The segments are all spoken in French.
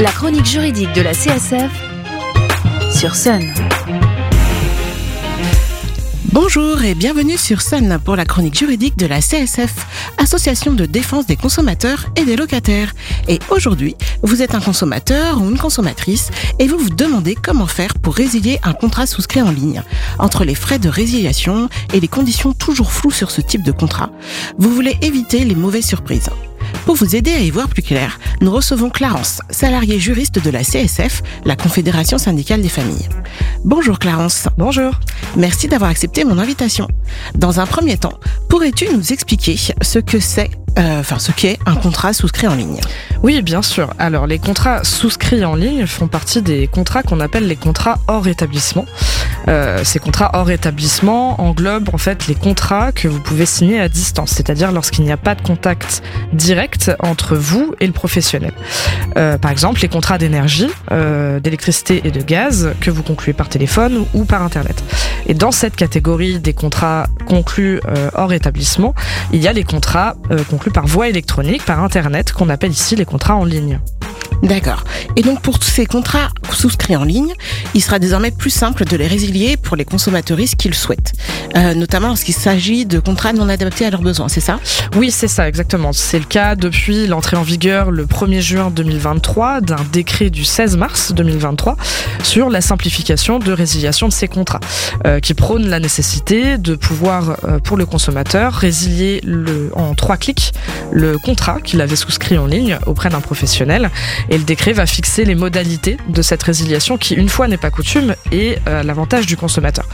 La chronique juridique de la CSF sur Sun. Bonjour et bienvenue sur Sun pour la chronique juridique de la CSF, Association de défense des consommateurs et des locataires. Et aujourd'hui, vous êtes un consommateur ou une consommatrice et vous vous demandez comment faire pour résilier un contrat souscrit en ligne. Entre les frais de résiliation et les conditions toujours floues sur ce type de contrat, vous voulez éviter les mauvaises surprises. Pour vous aider à y voir plus clair, nous recevons Clarence, salariée juriste de la CSF, la Confédération syndicale des familles. Bonjour Clarence. Bonjour. Merci d'avoir accepté mon invitation. Dans un premier temps, pourrais-tu nous expliquer ce que c'est euh, enfin ce qu'est un contrat souscrit en ligne? Oui, bien sûr. Alors les contrats souscrits en ligne font partie des contrats qu'on appelle les contrats hors établissement. Euh, ces contrats hors établissement englobent en fait les contrats que vous pouvez signer à distance, c'est-à-dire lorsqu'il n'y a pas de contact direct entre vous et le professionnel. Euh, par exemple, les contrats d'énergie, d'électricité et de gaz que vous concluez par téléphone ou par internet. Et dans cette catégorie des contrats conclus hors établissement, il y a les contrats conclus par voie électronique, par Internet, qu'on appelle ici les contrats en ligne. D'accord. Et donc pour ces contrats souscrits en ligne, il sera désormais plus simple de les résilier pour les consommateuristes qui le souhaitent, euh, notamment lorsqu'il s'agit de contrats non adaptés à leurs besoins, c'est ça? Oui, c'est ça, exactement. C'est le cas depuis l'entrée en vigueur le 1er juin 2023 d'un décret du 16 mars 2023 sur la simplification de résiliation de ces contrats, euh, qui prône la nécessité de pouvoir, euh, pour le consommateur, résilier en trois clics le contrat qu'il avait souscrit en ligne auprès d'un professionnel. Et le décret va fixer les modalités de cette qui, une fois n'est pas coutume, est à l'avantage du consommateur.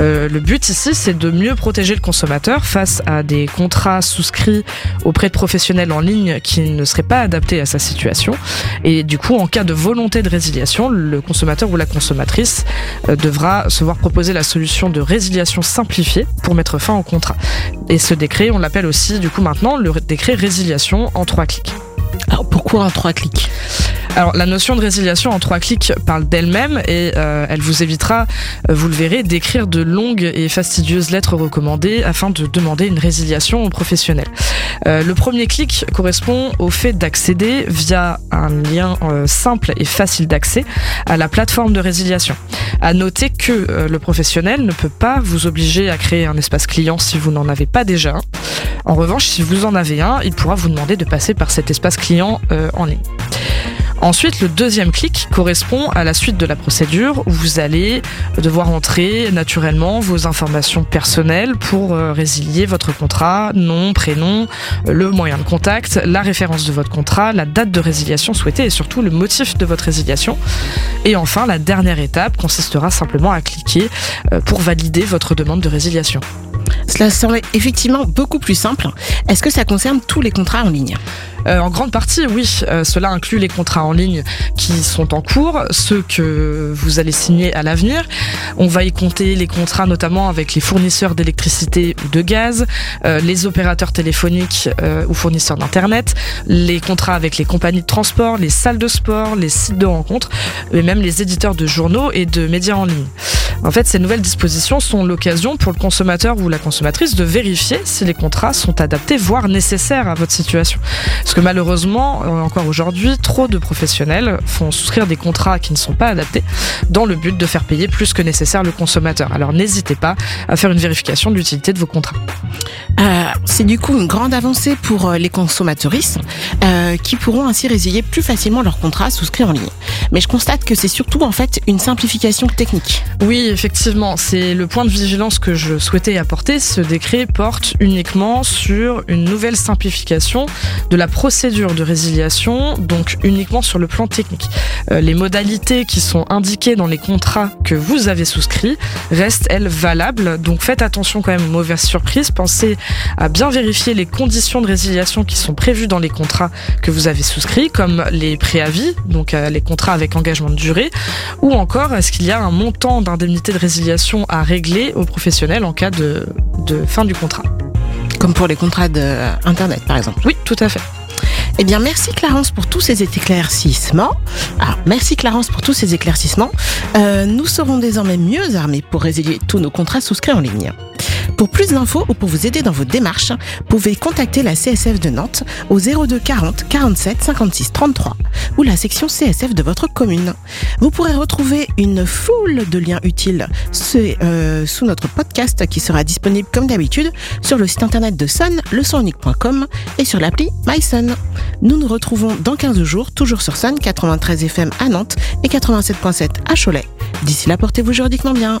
Euh, le but ici, c'est de mieux protéger le consommateur face à des contrats souscrits auprès de professionnels en ligne qui ne seraient pas adaptés à sa situation. Et du coup, en cas de volonté de résiliation, le consommateur ou la consommatrice euh, devra se voir proposer la solution de résiliation simplifiée pour mettre fin au contrat. Et ce décret, on l'appelle aussi du coup maintenant le décret résiliation en trois clics. Alors pourquoi en trois clics? Alors la notion de résiliation en trois clics parle d'elle-même et euh, elle vous évitera, euh, vous le verrez, d'écrire de longues et fastidieuses lettres recommandées afin de demander une résiliation au professionnel. Euh, le premier clic correspond au fait d'accéder via un lien simple et facile d'accès à la plateforme de résiliation. À noter que le professionnel ne peut pas vous obliger à créer un espace client si vous n'en avez pas déjà un. En revanche, si vous en avez un, il pourra vous demander de passer par cet espace client en ligne. Ensuite, le deuxième clic correspond à la suite de la procédure où vous allez devoir entrer naturellement vos informations personnelles pour euh, résilier votre contrat, nom, prénom, euh, le moyen de contact, la référence de votre contrat, la date de résiliation souhaitée et surtout le motif de votre résiliation. Et enfin, la dernière étape consistera simplement à cliquer euh, pour valider votre demande de résiliation. Cela semble effectivement beaucoup plus simple. Est-ce que ça concerne tous les contrats en ligne? Euh, en grande partie, oui. Euh, cela inclut les contrats en ligne qui sont en cours, ceux que vous allez signer à l'avenir. On va y compter les contrats notamment avec les fournisseurs d'électricité ou de gaz, euh, les opérateurs téléphoniques ou fournisseurs d'internet, les contrats avec les compagnies de transport, les salles de sport, les sites de rencontres, et même les éditeurs de journaux et de médias en ligne. En fait, ces nouvelles dispositions sont l'occasion pour le consommateur ou la consommatrice de vérifier si les contrats sont adaptés, voire nécessaires à votre situation. Parce que malheureusement, euh, encore aujourd'hui, trop de professionnels font souscrire des contrats qui ne sont pas adaptés dans le but de faire payer plus que nécessaire le consommateur. Alors n'hésitez pas à faire une vérification de l'utilité de vos contrats. Euh, c'est du coup une grande avancée pour euh, les consommateuristes qui pourront ainsi résilier plus facilement leurs contrats souscrits en ligne. Mais je constate que c'est surtout en fait une simplification technique. Oui, effectivement, c'est le point de vigilance que je souhaitais apporter. Ce décret porte uniquement sur une nouvelle simplification de la procédure de résiliation, donc uniquement sur le plan technique. Euh, les modalités qui sont indiquées dans les contrats que vous avez souscrits restent, elles, valables. Donc faites attention quand même aux mauvaises surprises. Pensez à bien vérifier les conditions de résiliation qui sont prévues dans les contrats que vous avez souscrits, comme les préavis, donc euh, les contrats avec engagement de durée, ou encore est-ce qu'il y a un montant d'indemnité de résiliation à régler aux professionnels en cas de, fin du contrat. Comme pour les contrats d'Internet, par exemple. Oui, tout à fait. Eh bien, merci Clarence pour tous ces éclaircissements. Ah, merci Clarence pour tous ces éclaircissements. Euh, nous serons désormais mieux armés pour résilier tous nos contrats souscrits en ligne. Pour plus d'infos ou pour vous aider dans vos démarches, pouvez contacter la CSF de Nantes au 02 40 47 56 33 ou la section CSF de votre commune. Vous pourrez retrouver une foule de liens utiles euh, sous notre podcast qui sera disponible comme d'habitude sur le site internet de Sun, leçonunique.com et sur l'appli MySun. Nous nous retrouvons dans 15 jours, toujours sur Sun 93 FM à Nantes et 87.7 à Cholet. D'ici là, portez-vous juridiquement bien.